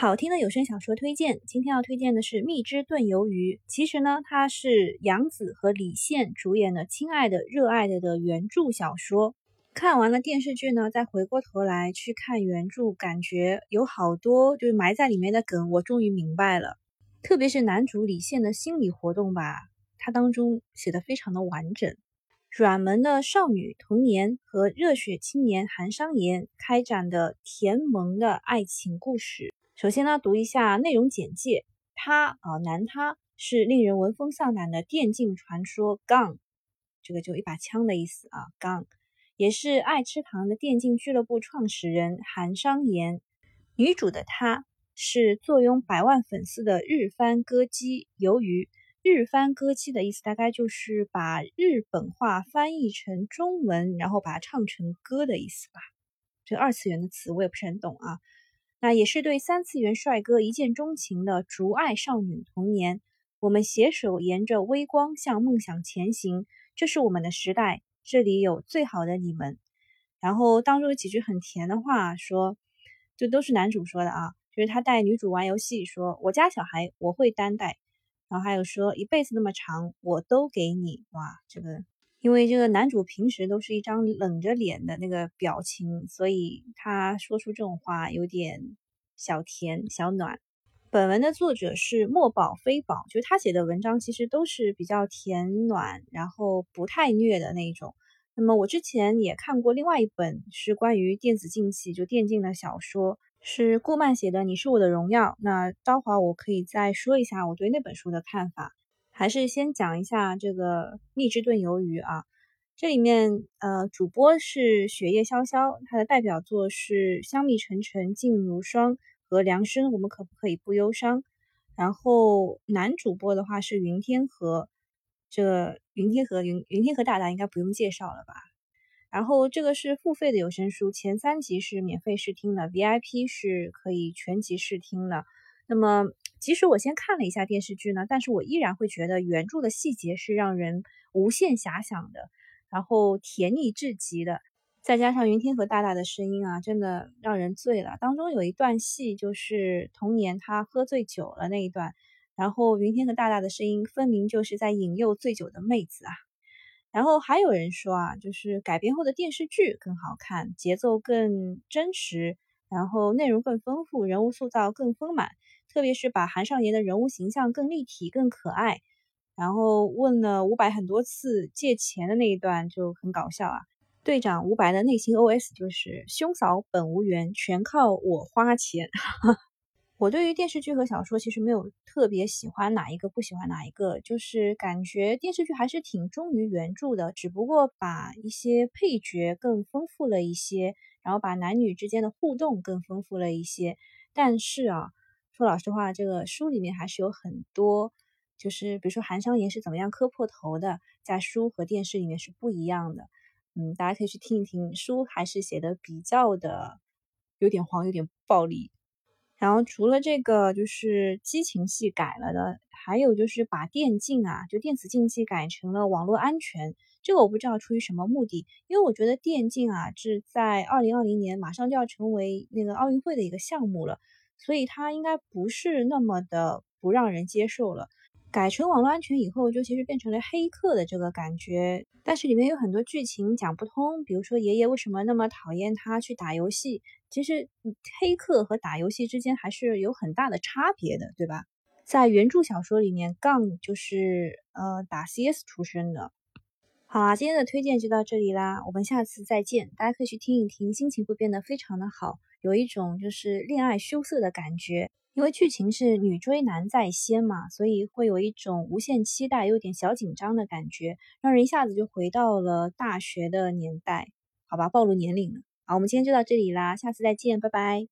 好听的有声小说推荐，今天要推荐的是《蜜汁炖鱿鱼》。其实呢，它是杨紫和李现主演的《亲爱的热爱的》的原著小说。看完了电视剧呢，再回过头来去看原著，感觉有好多就是埋在里面的梗，我终于明白了。特别是男主李现的心理活动吧，他当中写的非常的完整。软萌的少女童年和热血青年韩商言开展的甜萌的爱情故事。首先呢，读一下内容简介。他啊，男他是令人闻风丧胆的电竞传说 Gun，这个就一把枪的意思啊。Gun 也是爱吃糖的电竞俱乐部创始人韩商言。女主的她是坐拥百万粉丝的日番歌姬。由于日番歌姬的意思大概就是把日本话翻译成中文，然后把它唱成歌的意思吧。这二次元的词我也不是很懂啊。那也是对三次元帅哥一见钟情的竹爱少女童年，我们携手沿着微光向梦想前行，这是我们的时代，这里有最好的你们。然后当中有几句很甜的话，说，这都是男主说的啊，就是他带女主玩游戏，说我家小孩我会担待，然后还有说一辈子那么长，我都给你，哇，这个。因为这个男主平时都是一张冷着脸的那个表情，所以他说出这种话有点小甜小暖。本文的作者是墨宝非宝，就是他写的文章其实都是比较甜暖，然后不太虐的那一种。那么我之前也看过另外一本是关于电子竞技，就电竞的小说，是顾漫写的《你是我的荣耀》。那待会我可以再说一下我对那本书的看法。还是先讲一下这个蜜汁炖鱿鱼啊，这里面呃主播是雪夜潇潇，他的代表作是香蜜沉沉烬如霜和凉生我们可不可以不忧伤？然后男主播的话是云天河，这云天河云云天河大大应该不用介绍了吧？然后这个是付费的有声书，前三集是免费试听的，VIP 是可以全集试听的。那么，即使我先看了一下电视剧呢，但是我依然会觉得原著的细节是让人无限遐想的，然后甜腻至极的，再加上云天和大大的声音啊，真的让人醉了。当中有一段戏就是童年他喝醉酒了那一段，然后云天和大大的声音分明就是在引诱醉酒的妹子啊。然后还有人说啊，就是改编后的电视剧更好看，节奏更真实，然后内容更丰富，人物塑造更丰满。特别是把韩少爷的人物形象更立体、更可爱，然后问了伍佰很多次借钱的那一段就很搞笑啊。队长伍佰的内心 OS 就是“兄嫂本无缘，全靠我花钱”。我对于电视剧和小说其实没有特别喜欢哪一个，不喜欢哪一个，就是感觉电视剧还是挺忠于原著的，只不过把一些配角更丰富了一些，然后把男女之间的互动更丰富了一些。但是啊。说老实话，这个书里面还是有很多，就是比如说韩商言是怎么样磕破头的，在书和电视里面是不一样的。嗯，大家可以去听一听，书还是写的比较的有点黄，有点暴力。然后除了这个，就是激情戏改了的，还有就是把电竞啊，就电子竞技改成了网络安全。这个我不知道出于什么目的，因为我觉得电竞啊是在二零二零年马上就要成为那个奥运会的一个项目了。所以它应该不是那么的不让人接受了。改成网络安全以后，就其实变成了黑客的这个感觉。但是里面有很多剧情讲不通，比如说爷爷为什么那么讨厌他去打游戏？其实黑客和打游戏之间还是有很大的差别的，对吧？在原著小说里面，杠就是呃打 CS 出身的。好啦，今天的推荐就到这里啦，我们下次再见。大家可以去听一听，心情会变得非常的好。有一种就是恋爱羞涩的感觉，因为剧情是女追男在先嘛，所以会有一种无限期待、有点小紧张的感觉，让人一下子就回到了大学的年代。好吧，暴露年龄了。好，我们今天就到这里啦，下次再见，拜拜。